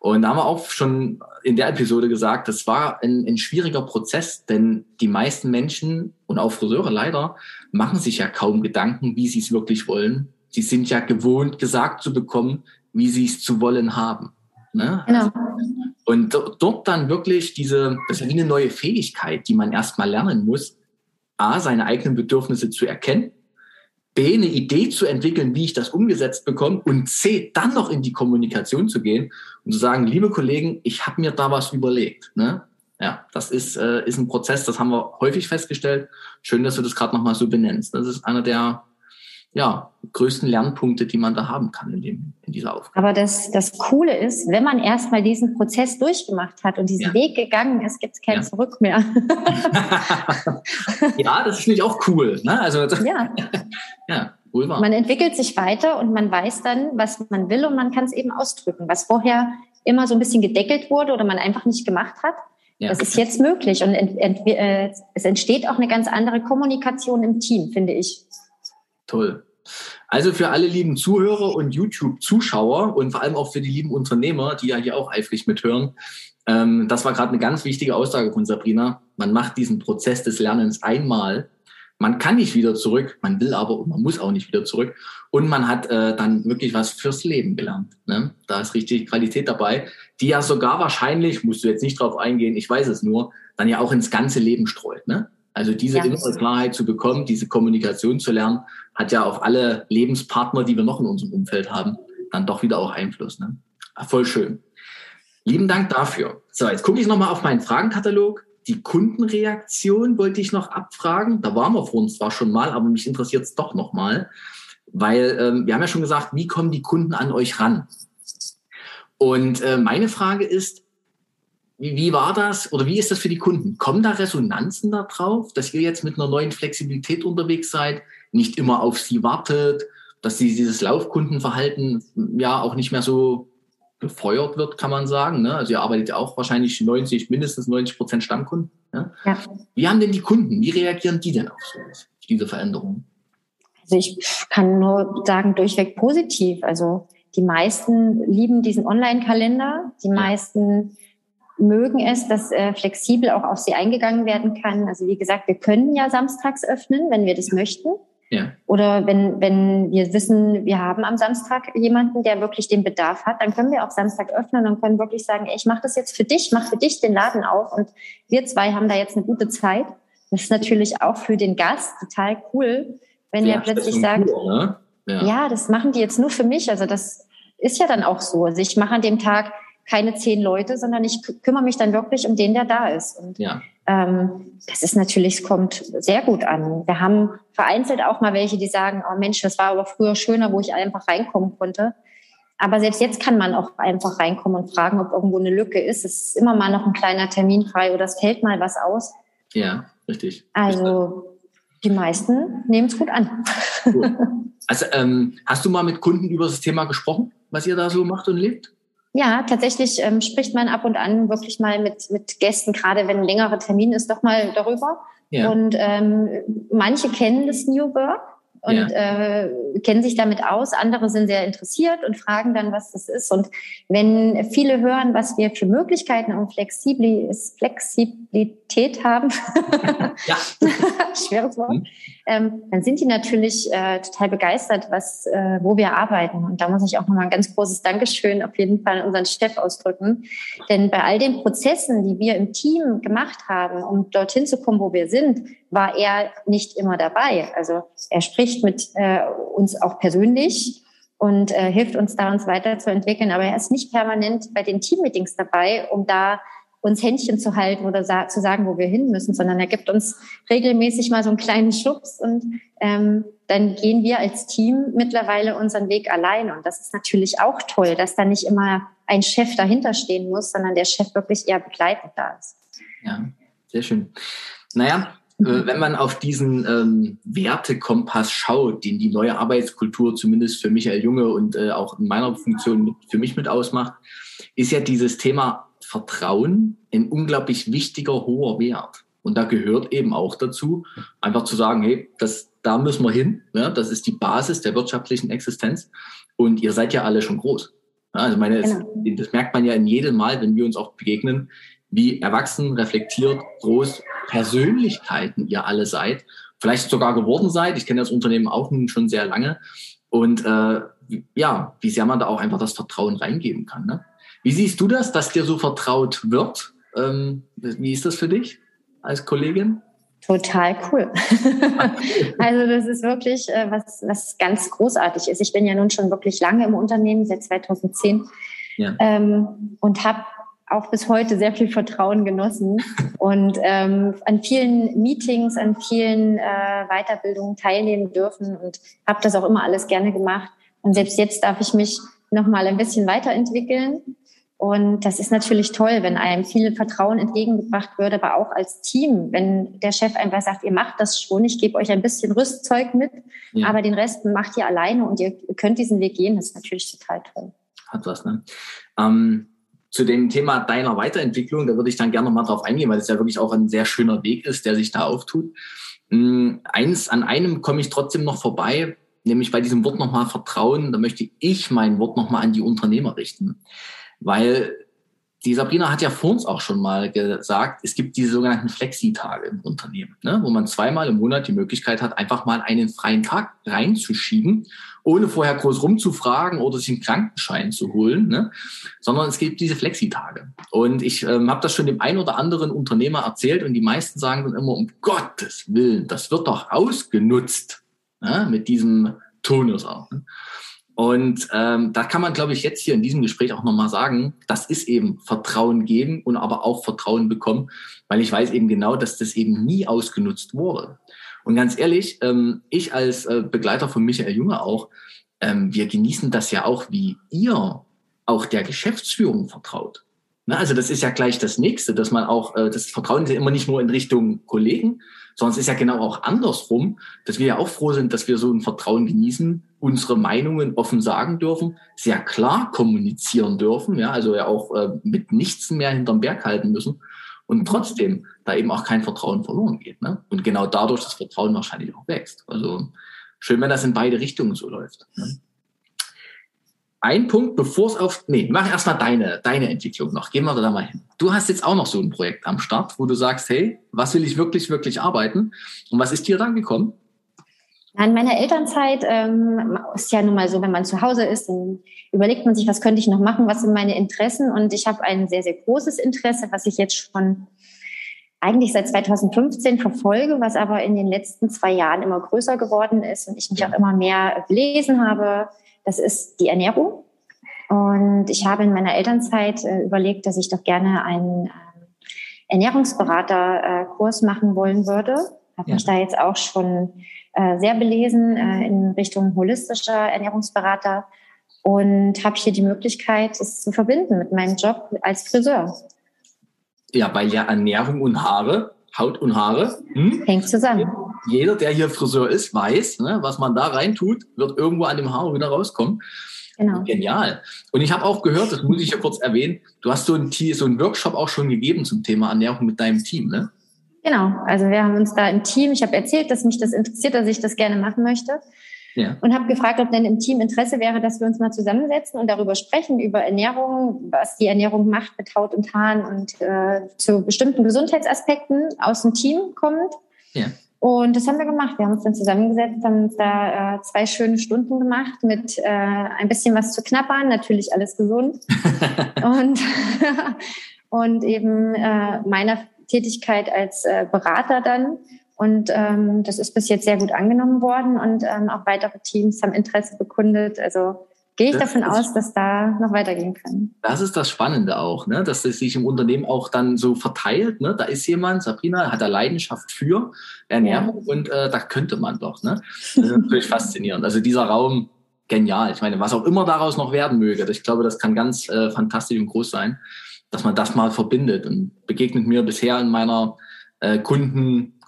Und da haben wir auch schon in der Episode gesagt, das war ein, ein schwieriger Prozess, denn die meisten Menschen und auch Friseure leider machen sich ja kaum Gedanken, wie sie es wirklich wollen. Sie sind ja gewohnt, gesagt zu bekommen, wie sie es zu wollen haben. Ne? Genau. Und dort dann wirklich diese, das ist ja wie eine neue Fähigkeit, die man erstmal lernen muss, A, seine eigenen Bedürfnisse zu erkennen, B, eine Idee zu entwickeln, wie ich das umgesetzt bekomme und C, dann noch in die Kommunikation zu gehen und zu sagen, liebe Kollegen, ich habe mir da was überlegt. Ne? Ja, das ist, äh, ist ein Prozess, das haben wir häufig festgestellt. Schön, dass du das gerade nochmal so benennst. Das ist einer der ja, größten Lernpunkte, die man da haben kann in, dem, in dieser Aufgabe. Aber das, das Coole ist, wenn man erstmal diesen Prozess durchgemacht hat und diesen ja. Weg gegangen ist, gibt es kein ja. Zurück mehr. [LAUGHS] ja, das finde ich auch cool. Ne? Also, ja. [LAUGHS] ja, wohl wahr. Man entwickelt sich weiter und man weiß dann, was man will und man kann es eben ausdrücken. Was vorher immer so ein bisschen gedeckelt wurde oder man einfach nicht gemacht hat, ja. Das ist jetzt möglich und ent, ent, äh, es entsteht auch eine ganz andere Kommunikation im Team, finde ich. Toll. Also für alle lieben Zuhörer und YouTube-Zuschauer und vor allem auch für die lieben Unternehmer, die ja hier auch eifrig mithören, ähm, das war gerade eine ganz wichtige Aussage von Sabrina. Man macht diesen Prozess des Lernens einmal. Man kann nicht wieder zurück, man will aber und man muss auch nicht wieder zurück. Und man hat äh, dann wirklich was fürs Leben gelernt. Ne? Da ist richtig Qualität dabei, die ja sogar wahrscheinlich, musst du jetzt nicht drauf eingehen, ich weiß es nur, dann ja auch ins ganze Leben streut. Ne? Also diese ja. innere Klarheit zu bekommen, diese Kommunikation zu lernen, hat ja auf alle Lebenspartner, die wir noch in unserem Umfeld haben, dann doch wieder auch Einfluss. Ne? Voll schön. Lieben Dank dafür. So, jetzt gucke ich nochmal auf meinen Fragenkatalog. Die Kundenreaktion wollte ich noch abfragen. Da waren wir vor uns zwar schon mal, aber mich interessiert es doch nochmal, weil ähm, wir haben ja schon gesagt, wie kommen die Kunden an euch ran? Und äh, meine Frage ist, wie, wie war das oder wie ist das für die Kunden? Kommen da Resonanzen darauf, dass ihr jetzt mit einer neuen Flexibilität unterwegs seid, nicht immer auf sie wartet, dass sie dieses Laufkundenverhalten ja auch nicht mehr so befeuert wird, kann man sagen. Ne? Also ihr arbeitet ja auch wahrscheinlich 90, mindestens 90 Prozent Stammkunden. Ne? Ja. Wie haben denn die Kunden, wie reagieren die denn auf sowas, diese Veränderungen? Also ich kann nur sagen, durchweg positiv. Also die meisten lieben diesen Online-Kalender. Die meisten mögen es, dass äh, flexibel auch auf sie eingegangen werden kann. Also wie gesagt, wir können ja samstags öffnen, wenn wir das möchten. Ja. Oder wenn, wenn wir wissen, wir haben am Samstag jemanden, der wirklich den Bedarf hat, dann können wir auch Samstag öffnen und können wirklich sagen, ey, ich mache das jetzt für dich, mach für dich den Laden auf und wir zwei haben da jetzt eine gute Zeit. Das ist natürlich auch für den Gast total cool, wenn ja, der plötzlich sagt, cool, ne? ja. ja, das machen die jetzt nur für mich. Also das ist ja dann auch so. Also ich mache an dem Tag keine zehn Leute, sondern ich kümmere mich dann wirklich um den, der da ist. Und ja. Ähm, das ist natürlich, es kommt sehr gut an. Wir haben vereinzelt auch mal welche, die sagen, oh Mensch, das war aber früher schöner, wo ich einfach reinkommen konnte. Aber selbst jetzt kann man auch einfach reinkommen und fragen, ob irgendwo eine Lücke ist. Es ist immer mal noch ein kleiner Termin frei oder es fällt mal was aus. Ja, richtig. Also die meisten nehmen es gut an. Cool. [LAUGHS] Also ähm, hast du mal mit Kunden über das Thema gesprochen, was ihr da so macht und lebt? Ja, tatsächlich ähm, spricht man ab und an wirklich mal mit, mit Gästen, gerade wenn ein längerer Termin ist, doch mal darüber. Ja. Und ähm, manche kennen das New Work und ja. äh, kennen sich damit aus. Andere sind sehr interessiert und fragen dann, was das ist. Und wenn viele hören, was wir für Möglichkeiten und Flexibilität haben, ja. [LAUGHS] schweres Wort, mhm. Ähm, dann sind die natürlich äh, total begeistert, was, äh, wo wir arbeiten. Und da muss ich auch nochmal ein ganz großes Dankeschön auf jeden Fall an unseren Chef ausdrücken. Denn bei all den Prozessen, die wir im Team gemacht haben, um dorthin zu kommen, wo wir sind, war er nicht immer dabei. Also er spricht mit äh, uns auch persönlich und äh, hilft uns da, uns weiterzuentwickeln. Aber er ist nicht permanent bei den Teammeetings dabei, um da uns Händchen zu halten oder sa zu sagen, wo wir hin müssen, sondern er gibt uns regelmäßig mal so einen kleinen Schubs und ähm, dann gehen wir als Team mittlerweile unseren Weg allein. Und das ist natürlich auch toll, dass da nicht immer ein Chef dahinter stehen muss, sondern der Chef wirklich eher begleitend da ist. Ja, sehr schön. Naja, äh, wenn man auf diesen ähm, Wertekompass schaut, den die neue Arbeitskultur zumindest für Michael Junge und äh, auch in meiner Funktion mit, für mich mit ausmacht, ist ja dieses Thema Vertrauen ein unglaublich wichtiger, hoher Wert. Und da gehört eben auch dazu, einfach zu sagen, hey, das, da müssen wir hin. Ja, das ist die Basis der wirtschaftlichen Existenz. Und ihr seid ja alle schon groß. Ja, also meine, genau. das, das merkt man ja in jedem Mal, wenn wir uns auch begegnen, wie erwachsen, reflektiert, groß Persönlichkeiten ihr alle seid. Vielleicht sogar geworden seid. Ich kenne das Unternehmen auch nun schon sehr lange. Und äh, ja, wie sehr man da auch einfach das Vertrauen reingeben kann. Ne? Wie siehst du das, dass dir so vertraut wird? Ähm, wie ist das für dich als Kollegin? Total cool. [LAUGHS] also das ist wirklich äh, was, was ganz großartig ist. Ich bin ja nun schon wirklich lange im Unternehmen, seit 2010 ja. ähm, und habe auch bis heute sehr viel Vertrauen genossen [LAUGHS] und ähm, an vielen Meetings, an vielen äh, Weiterbildungen teilnehmen dürfen und habe das auch immer alles gerne gemacht. Und selbst jetzt darf ich mich noch mal ein bisschen weiterentwickeln und das ist natürlich toll, wenn einem viel Vertrauen entgegengebracht wird, aber auch als Team, wenn der Chef einfach sagt, ihr macht das schon, ich gebe euch ein bisschen Rüstzeug mit, ja. aber den Rest macht ihr alleine und ihr könnt diesen Weg gehen, das ist natürlich total toll. Hat was, ne? Ähm, zu dem Thema deiner Weiterentwicklung, da würde ich dann gerne noch mal drauf eingehen, weil es ja wirklich auch ein sehr schöner Weg ist, der sich da auftut. Ähm, eins, an einem komme ich trotzdem noch vorbei, nämlich bei diesem Wort nochmal Vertrauen, da möchte ich mein Wort nochmal an die Unternehmer richten. Weil die Sabrina hat ja vor uns auch schon mal gesagt, es gibt diese sogenannten Flexi-Tage im Unternehmen, ne, wo man zweimal im Monat die Möglichkeit hat, einfach mal einen freien Tag reinzuschieben, ohne vorher groß rumzufragen oder sich einen Krankenschein zu holen, ne, sondern es gibt diese Flexi-Tage. Und ich ähm, habe das schon dem einen oder anderen Unternehmer erzählt und die meisten sagen dann immer, um Gottes Willen, das wird doch ausgenutzt ne, mit diesem Tonus auch. Ne? Und ähm, da kann man, glaube ich, jetzt hier in diesem Gespräch auch nochmal sagen, das ist eben Vertrauen geben und aber auch Vertrauen bekommen, weil ich weiß eben genau, dass das eben nie ausgenutzt wurde. Und ganz ehrlich, ähm, ich als äh, Begleiter von Michael Junge auch, ähm, wir genießen das ja auch, wie ihr auch der Geschäftsführung vertraut. Na, also das ist ja gleich das Nächste, dass man auch, äh, das Vertrauen ist ja immer nicht nur in Richtung Kollegen, sondern es ist ja genau auch andersrum, dass wir ja auch froh sind, dass wir so ein Vertrauen genießen, unsere Meinungen offen sagen dürfen, sehr klar kommunizieren dürfen, ja, also ja auch äh, mit nichts mehr hinterm Berg halten müssen und trotzdem da eben auch kein Vertrauen verloren geht. Ne? Und genau dadurch das Vertrauen wahrscheinlich auch wächst. Also schön, wenn das in beide Richtungen so läuft. Ne? Ein Punkt, bevor es auf, nee, mach erstmal deine, deine Entwicklung noch. Gehen wir da mal hin. Du hast jetzt auch noch so ein Projekt am Start, wo du sagst, hey, was will ich wirklich, wirklich arbeiten? Und was ist dir dann gekommen? In meiner Elternzeit ähm, ist ja nun mal so, wenn man zu Hause ist, dann überlegt man sich, was könnte ich noch machen, was sind meine Interessen. Und ich habe ein sehr, sehr großes Interesse, was ich jetzt schon eigentlich seit 2015 verfolge, was aber in den letzten zwei Jahren immer größer geworden ist und ich mich auch immer mehr gelesen habe, das ist die Ernährung. Und ich habe in meiner Elternzeit äh, überlegt, dass ich doch gerne einen äh, Ernährungsberaterkurs äh, machen wollen würde. Habe ja. mich da jetzt auch schon äh, sehr belesen äh, in Richtung holistischer Ernährungsberater und habe hier die Möglichkeit, es zu verbinden mit meinem Job als Friseur. Ja, weil ja Ernährung und Haare, Haut und Haare, hm? hängt zusammen jeder, der hier Friseur ist, weiß, ne, was man da reintut, wird irgendwo an dem Haar wieder rauskommen. Genau. Genial. Und ich habe auch gehört, das muss ich ja kurz erwähnen, du hast so einen, so einen Workshop auch schon gegeben zum Thema Ernährung mit deinem Team, ne? Genau, also wir haben uns da im Team, ich habe erzählt, dass mich das interessiert, dass ich das gerne machen möchte. Ja. Und habe gefragt, ob denn im Team Interesse wäre, dass wir uns mal zusammensetzen und darüber sprechen, über Ernährung, was die Ernährung macht mit Haut und Haaren und äh, zu bestimmten Gesundheitsaspekten aus dem Team kommt. Ja. Und das haben wir gemacht. Wir haben uns dann zusammengesetzt, haben uns da äh, zwei schöne Stunden gemacht mit äh, ein bisschen was zu knappern, natürlich alles gesund. [LAUGHS] und, [LAUGHS] und eben äh, meiner Tätigkeit als äh, Berater dann. Und ähm, das ist bis jetzt sehr gut angenommen worden und ähm, auch weitere Teams haben Interesse bekundet. Also gehe ich das davon aus, dass da noch weitergehen kann. Das ist das Spannende auch, ne? dass es sich im Unternehmen auch dann so verteilt. Ne? Da ist jemand, Sabrina hat da Leidenschaft für Ernährung ja. und äh, da könnte man doch. Ne? Das ist natürlich [LAUGHS] faszinierend. Also dieser Raum, genial. Ich meine, was auch immer daraus noch werden möge, ich glaube, das kann ganz äh, fantastisch und groß sein, dass man das mal verbindet und begegnet mir bisher in meiner äh,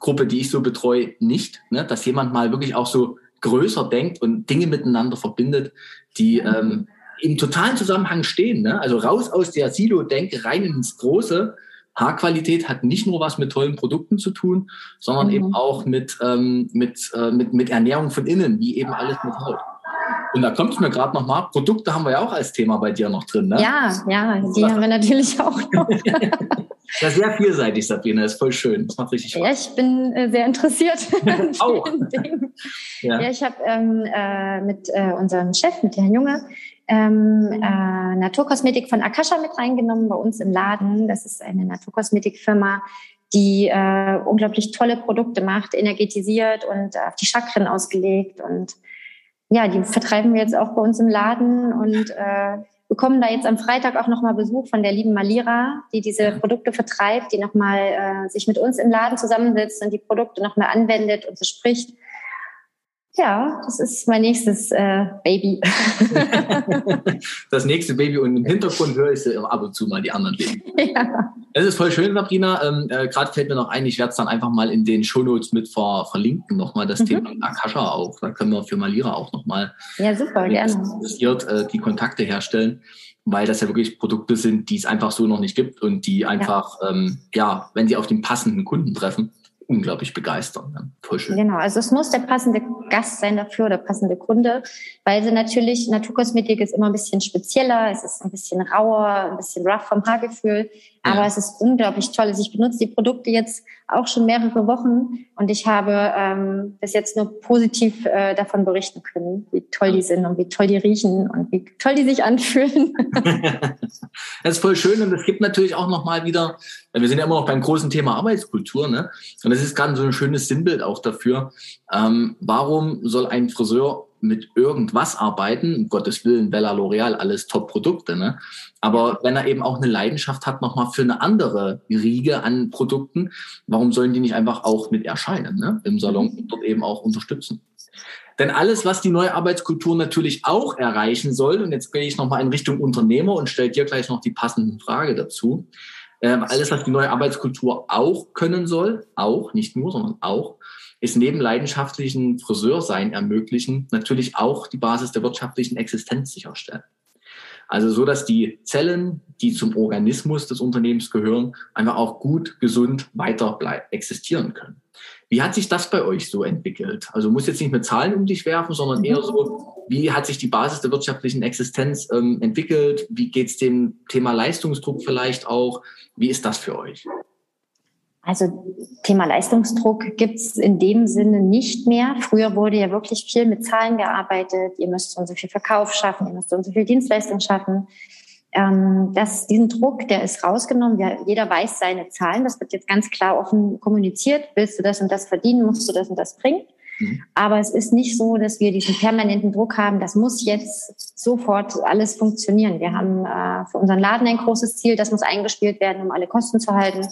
Kundengruppe, die ich so betreue, nicht, ne? dass jemand mal wirklich auch so größer denkt und Dinge miteinander verbindet, die ähm, im totalen Zusammenhang stehen. Ne? Also raus aus der Silo-Denke, rein ins Große. Haarqualität hat nicht nur was mit tollen Produkten zu tun, sondern mhm. eben auch mit, ähm, mit, äh, mit, mit Ernährung von innen, wie eben alles mit Haut. Und da kommt es mir gerade nochmal, Produkte haben wir ja auch als Thema bei dir noch drin, ne? Ja, ja, die haben wir natürlich auch noch. [LAUGHS] ja, sehr vielseitig, Sabine, ist voll schön. Das macht richtig Spaß. Ja, ich bin äh, sehr interessiert. [LAUGHS] auch. [LAUGHS] Ja. ja. ich habe ähm, äh, mit äh, unserem Chef, mit Herrn Junge, ähm, äh, Naturkosmetik von Akasha mit reingenommen bei uns im Laden. Das ist eine Naturkosmetikfirma, die äh, unglaublich tolle Produkte macht, energetisiert und auf die Chakren ausgelegt und ja, die vertreiben wir jetzt auch bei uns im Laden und äh, bekommen da jetzt am Freitag auch nochmal Besuch von der lieben Malira, die diese Produkte vertreibt, die nochmal äh, sich mit uns im Laden zusammensetzt und die Produkte nochmal anwendet und bespricht. Ja, das ist mein nächstes äh, Baby. [LAUGHS] das nächste Baby und im Hintergrund höre ich ab und zu mal die anderen Baby. [LAUGHS] Ja. Es ist voll schön, Sabrina. Ähm, äh, Gerade fällt mir noch ein, ich werde es dann einfach mal in den Shownotes mit ver verlinken, nochmal das mhm. Thema Akasha auch. Da können wir für Malira auch nochmal ja, super, gerne. interessiert äh, die Kontakte herstellen, weil das ja wirklich Produkte sind, die es einfach so noch nicht gibt und die einfach, ja, ähm, ja wenn sie auf den passenden Kunden treffen, unglaublich begeistern. Ne? Voll schön. Genau, also es muss der passende Gast sein dafür oder passende Kunde, weil sie natürlich, Naturkosmetik ist immer ein bisschen spezieller, es ist ein bisschen rauer, ein bisschen rough vom Haargefühl. Aber ja. es ist unglaublich toll. Also ich benutze die Produkte jetzt auch schon mehrere Wochen und ich habe ähm, bis jetzt nur positiv äh, davon berichten können, wie toll die sind und wie toll die riechen und wie toll die sich anfühlen. [LAUGHS] [LAUGHS] das ist voll schön und es gibt natürlich auch noch mal wieder, wir sind ja immer noch beim großen Thema Arbeitskultur, ne? Und das ist gerade so ein schönes Sinnbild auch dafür. Ähm, warum soll ein Friseur mit irgendwas arbeiten, um Gottes Willen, Bella L'Oreal, alles Top-Produkte, ne? Aber wenn er eben auch eine Leidenschaft hat, nochmal für eine andere Riege an Produkten, warum sollen die nicht einfach auch mit erscheinen, ne? Im Salon und dort eben auch unterstützen? Denn alles, was die neue Arbeitskultur natürlich auch erreichen soll, und jetzt gehe ich nochmal in Richtung Unternehmer und stelle dir gleich noch die passende Frage dazu, äh, alles, was die neue Arbeitskultur auch können soll, auch, nicht nur, sondern auch, ist neben leidenschaftlichen Friseursein ermöglichen natürlich auch die Basis der wirtschaftlichen Existenz sicherstellen. Also so, dass die Zellen, die zum Organismus des Unternehmens gehören, einfach auch gut, gesund weiter existieren können. Wie hat sich das bei euch so entwickelt? Also muss jetzt nicht mit Zahlen um dich werfen, sondern eher so, wie hat sich die Basis der wirtschaftlichen Existenz ähm, entwickelt? Wie geht es dem Thema Leistungsdruck vielleicht auch? Wie ist das für euch? Also Thema Leistungsdruck gibt's in dem Sinne nicht mehr. Früher wurde ja wirklich viel mit Zahlen gearbeitet. Ihr müsst so und so viel Verkauf schaffen, ihr müsst so und so viel Dienstleistung schaffen. Ähm, das, diesen Druck, der ist rausgenommen. Ja, jeder weiß seine Zahlen. Das wird jetzt ganz klar offen kommuniziert. Willst du das und das verdienen, musst du das und das bringen. Mhm. Aber es ist nicht so, dass wir diesen permanenten Druck haben. Das muss jetzt sofort alles funktionieren. Wir haben äh, für unseren Laden ein großes Ziel. Das muss eingespielt werden, um alle Kosten zu halten.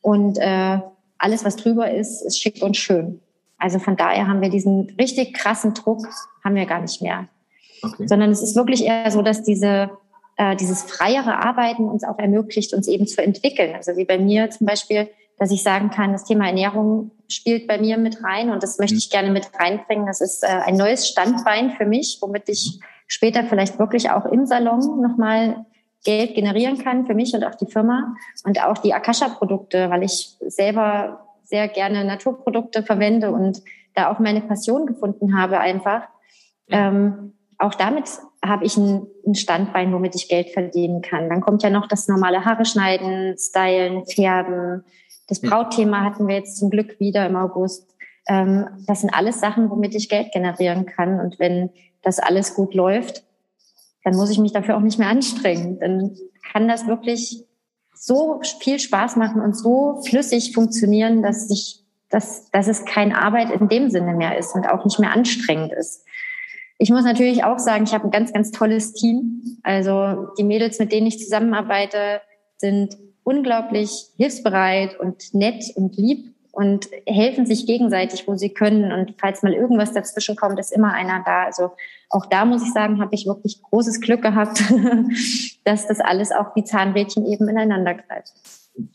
Und äh, alles, was drüber ist, ist schick und schön. Also von daher haben wir diesen richtig krassen Druck, haben wir gar nicht mehr. Okay. Sondern es ist wirklich eher so, dass diese, äh, dieses freiere Arbeiten uns auch ermöglicht, uns eben zu entwickeln. Also wie bei mir zum Beispiel, dass ich sagen kann, das Thema Ernährung spielt bei mir mit rein und das möchte mhm. ich gerne mit reinbringen. Das ist äh, ein neues Standbein für mich, womit ich später vielleicht wirklich auch im Salon nochmal Geld generieren kann für mich und auch die Firma und auch die Akasha-Produkte, weil ich selber sehr gerne Naturprodukte verwende und da auch meine Passion gefunden habe einfach. Ähm, auch damit habe ich ein, ein, Standbein, womit ich Geld verdienen kann. Dann kommt ja noch das normale Haare schneiden, stylen, färben. Das Brautthema hatten wir jetzt zum Glück wieder im August. Ähm, das sind alles Sachen, womit ich Geld generieren kann. Und wenn das alles gut läuft, dann muss ich mich dafür auch nicht mehr anstrengen. Dann kann das wirklich so viel Spaß machen und so flüssig funktionieren, dass ich, dass, dass es keine Arbeit in dem Sinne mehr ist und auch nicht mehr anstrengend ist. Ich muss natürlich auch sagen, ich habe ein ganz, ganz tolles Team. Also die Mädels, mit denen ich zusammenarbeite, sind unglaublich hilfsbereit und nett und lieb und helfen sich gegenseitig, wo sie können. Und falls mal irgendwas dazwischen kommt, ist immer einer da. Also auch da muss ich sagen, habe ich wirklich großes Glück gehabt, [LAUGHS] dass das alles auch wie Zahnrädchen eben ineinander greift.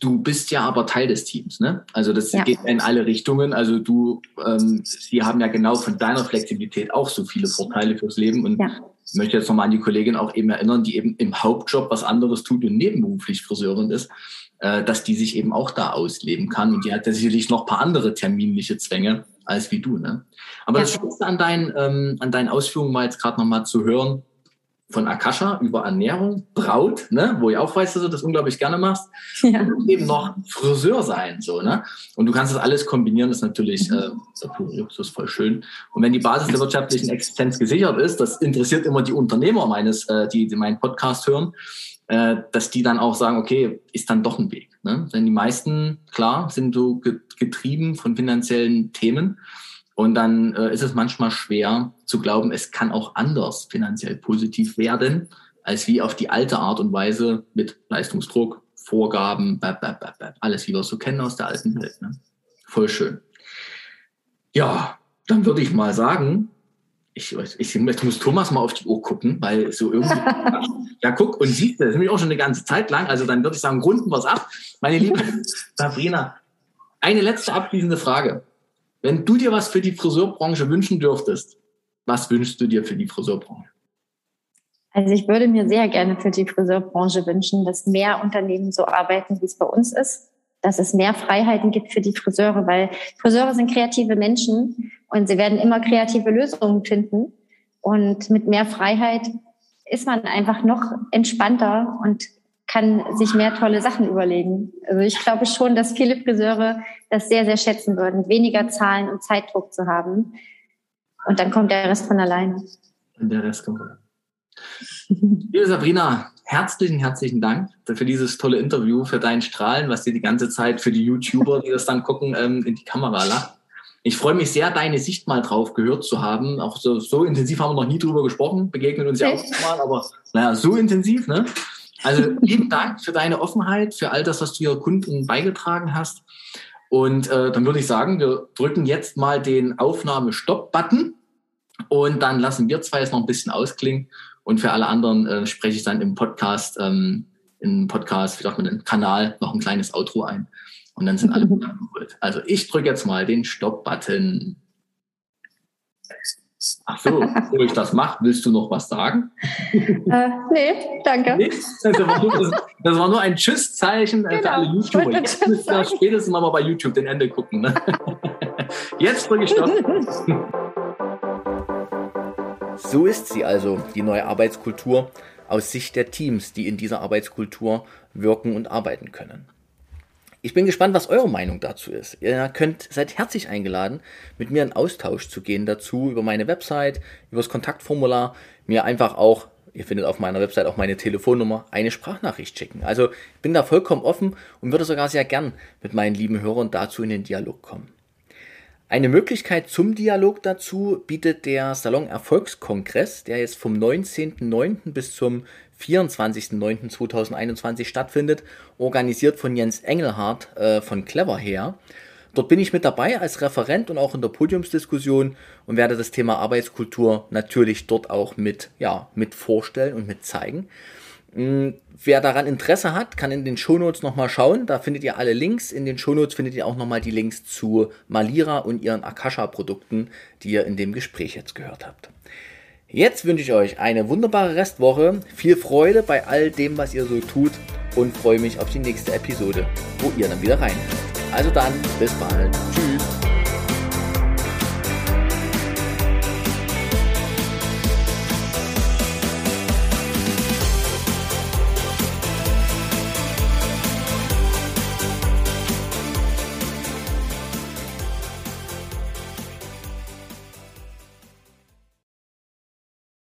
du bist ja aber Teil des Teams, ne? Also das ja. geht in alle Richtungen. Also du, ähm, sie haben ja genau von deiner Flexibilität auch so viele Vorteile fürs Leben und ja. ich möchte jetzt nochmal an die Kollegin auch eben erinnern, die eben im Hauptjob was anderes tut und nebenberuflich Friseurin ist, äh, dass die sich eben auch da ausleben kann und die hat ja sicherlich noch paar andere terminliche Zwänge als wie du, ne? Aber ja. das Schönste an deinen, ähm, an deinen Ausführungen war jetzt gerade nochmal zu hören, von Akasha über Ernährung, Braut, ne, wo ich auch weiß, dass du das unglaublich gerne machst, ja. und eben noch Friseur sein, so, ne? Und du kannst das alles kombinieren, das ist natürlich äh, das ist voll schön. Und wenn die Basis der wirtschaftlichen Existenz gesichert ist, das interessiert immer die Unternehmer meines, äh, die, die meinen Podcast hören, äh, dass die dann auch sagen, okay, ist dann doch ein Weg. Ne? Denn die meisten, klar, sind so getrieben von finanziellen Themen. Und dann äh, ist es manchmal schwer zu glauben, es kann auch anders finanziell positiv werden, als wie auf die alte Art und Weise mit Leistungsdruck, Vorgaben, bap, bap, bap, alles, wie wir es so kennen aus der alten Welt. Ne? Voll schön. Ja, dann würde ich mal sagen, ich, ich, ich muss Thomas mal auf die Uhr gucken, weil so irgendwie. [LAUGHS] ja, guck, und siehst du, das nämlich auch schon eine ganze Zeit lang. Also dann würde ich sagen, runden wir es ab. Meine liebe [LAUGHS] Sabrina, eine letzte abschließende Frage. Wenn du dir was für die Friseurbranche wünschen dürftest, was wünschst du dir für die Friseurbranche? Also ich würde mir sehr gerne für die Friseurbranche wünschen, dass mehr Unternehmen so arbeiten, wie es bei uns ist, dass es mehr Freiheiten gibt für die Friseure, weil Friseure sind kreative Menschen und sie werden immer kreative Lösungen finden. Und mit mehr Freiheit ist man einfach noch entspannter und kann sich mehr tolle Sachen überlegen. Also ich glaube schon, dass viele Friseure das sehr, sehr schätzen würden, weniger Zahlen und Zeitdruck zu haben. Und dann kommt der Rest von alleine. Und der Rest kommt alleine. Liebe Sabrina, herzlichen, herzlichen Dank für dieses tolle Interview, für dein Strahlen, was dir die ganze Zeit für die YouTuber, die das dann gucken, ähm, in die Kamera lacht. Ich freue mich sehr, deine Sicht mal drauf gehört zu haben. Auch so, so intensiv haben wir noch nie drüber gesprochen, begegnen uns ja auch [LAUGHS] mal, aber naja, so intensiv, ne? Also lieben Dank für deine Offenheit, für all das, was du hier Kunden beigetragen hast. Und äh, dann würde ich sagen, wir drücken jetzt mal den Aufnahme-Stopp-Button und dann lassen wir zwei es noch ein bisschen ausklingen. Und für alle anderen äh, spreche ich dann im Podcast, ähm, im Podcast, wie sagt man, im Kanal noch ein kleines Outro ein. Und dann sind alle [LAUGHS] abgeholt. Also ich drücke jetzt mal den Stopp-Button. Ach so, bevor ich das mache, willst du noch was sagen? [LAUGHS] Äh, nee, danke. Nee? Das, war nur, das, das, war nur, ein Tschüss-Zeichen genau. für alle YouTuber. Jetzt müsst ihr spätestens mal bei YouTube den Ende gucken. Ne? [LAUGHS] Jetzt drücke ich Stopp. So ist sie also, die neue Arbeitskultur aus Sicht der Teams, die in dieser Arbeitskultur wirken und arbeiten können. Ich bin gespannt, was eure Meinung dazu ist. Ihr könnt, seid herzlich eingeladen, mit mir in Austausch zu gehen dazu über meine Website, über das Kontaktformular, mir einfach auch, ihr findet auf meiner Website auch meine Telefonnummer, eine Sprachnachricht schicken. Also ich bin da vollkommen offen und würde sogar sehr gern mit meinen lieben Hörern dazu in den Dialog kommen. Eine Möglichkeit zum Dialog dazu bietet der Salon Erfolgskongress, der jetzt vom 19.09. bis zum 24.09.2021 stattfindet, organisiert von Jens Engelhardt äh, von Clever her. Dort bin ich mit dabei als Referent und auch in der Podiumsdiskussion und werde das Thema Arbeitskultur natürlich dort auch mit, ja, mit vorstellen und mit zeigen. Hm, wer daran Interesse hat, kann in den Shownotes nochmal schauen. Da findet ihr alle Links. In den Shownotes findet ihr auch nochmal die Links zu Malira und ihren Akasha-Produkten, die ihr in dem Gespräch jetzt gehört habt. Jetzt wünsche ich euch eine wunderbare Restwoche, viel Freude bei all dem, was ihr so tut und freue mich auf die nächste Episode, wo ihr dann wieder reinhört. Also dann, bis bald. Tschüss.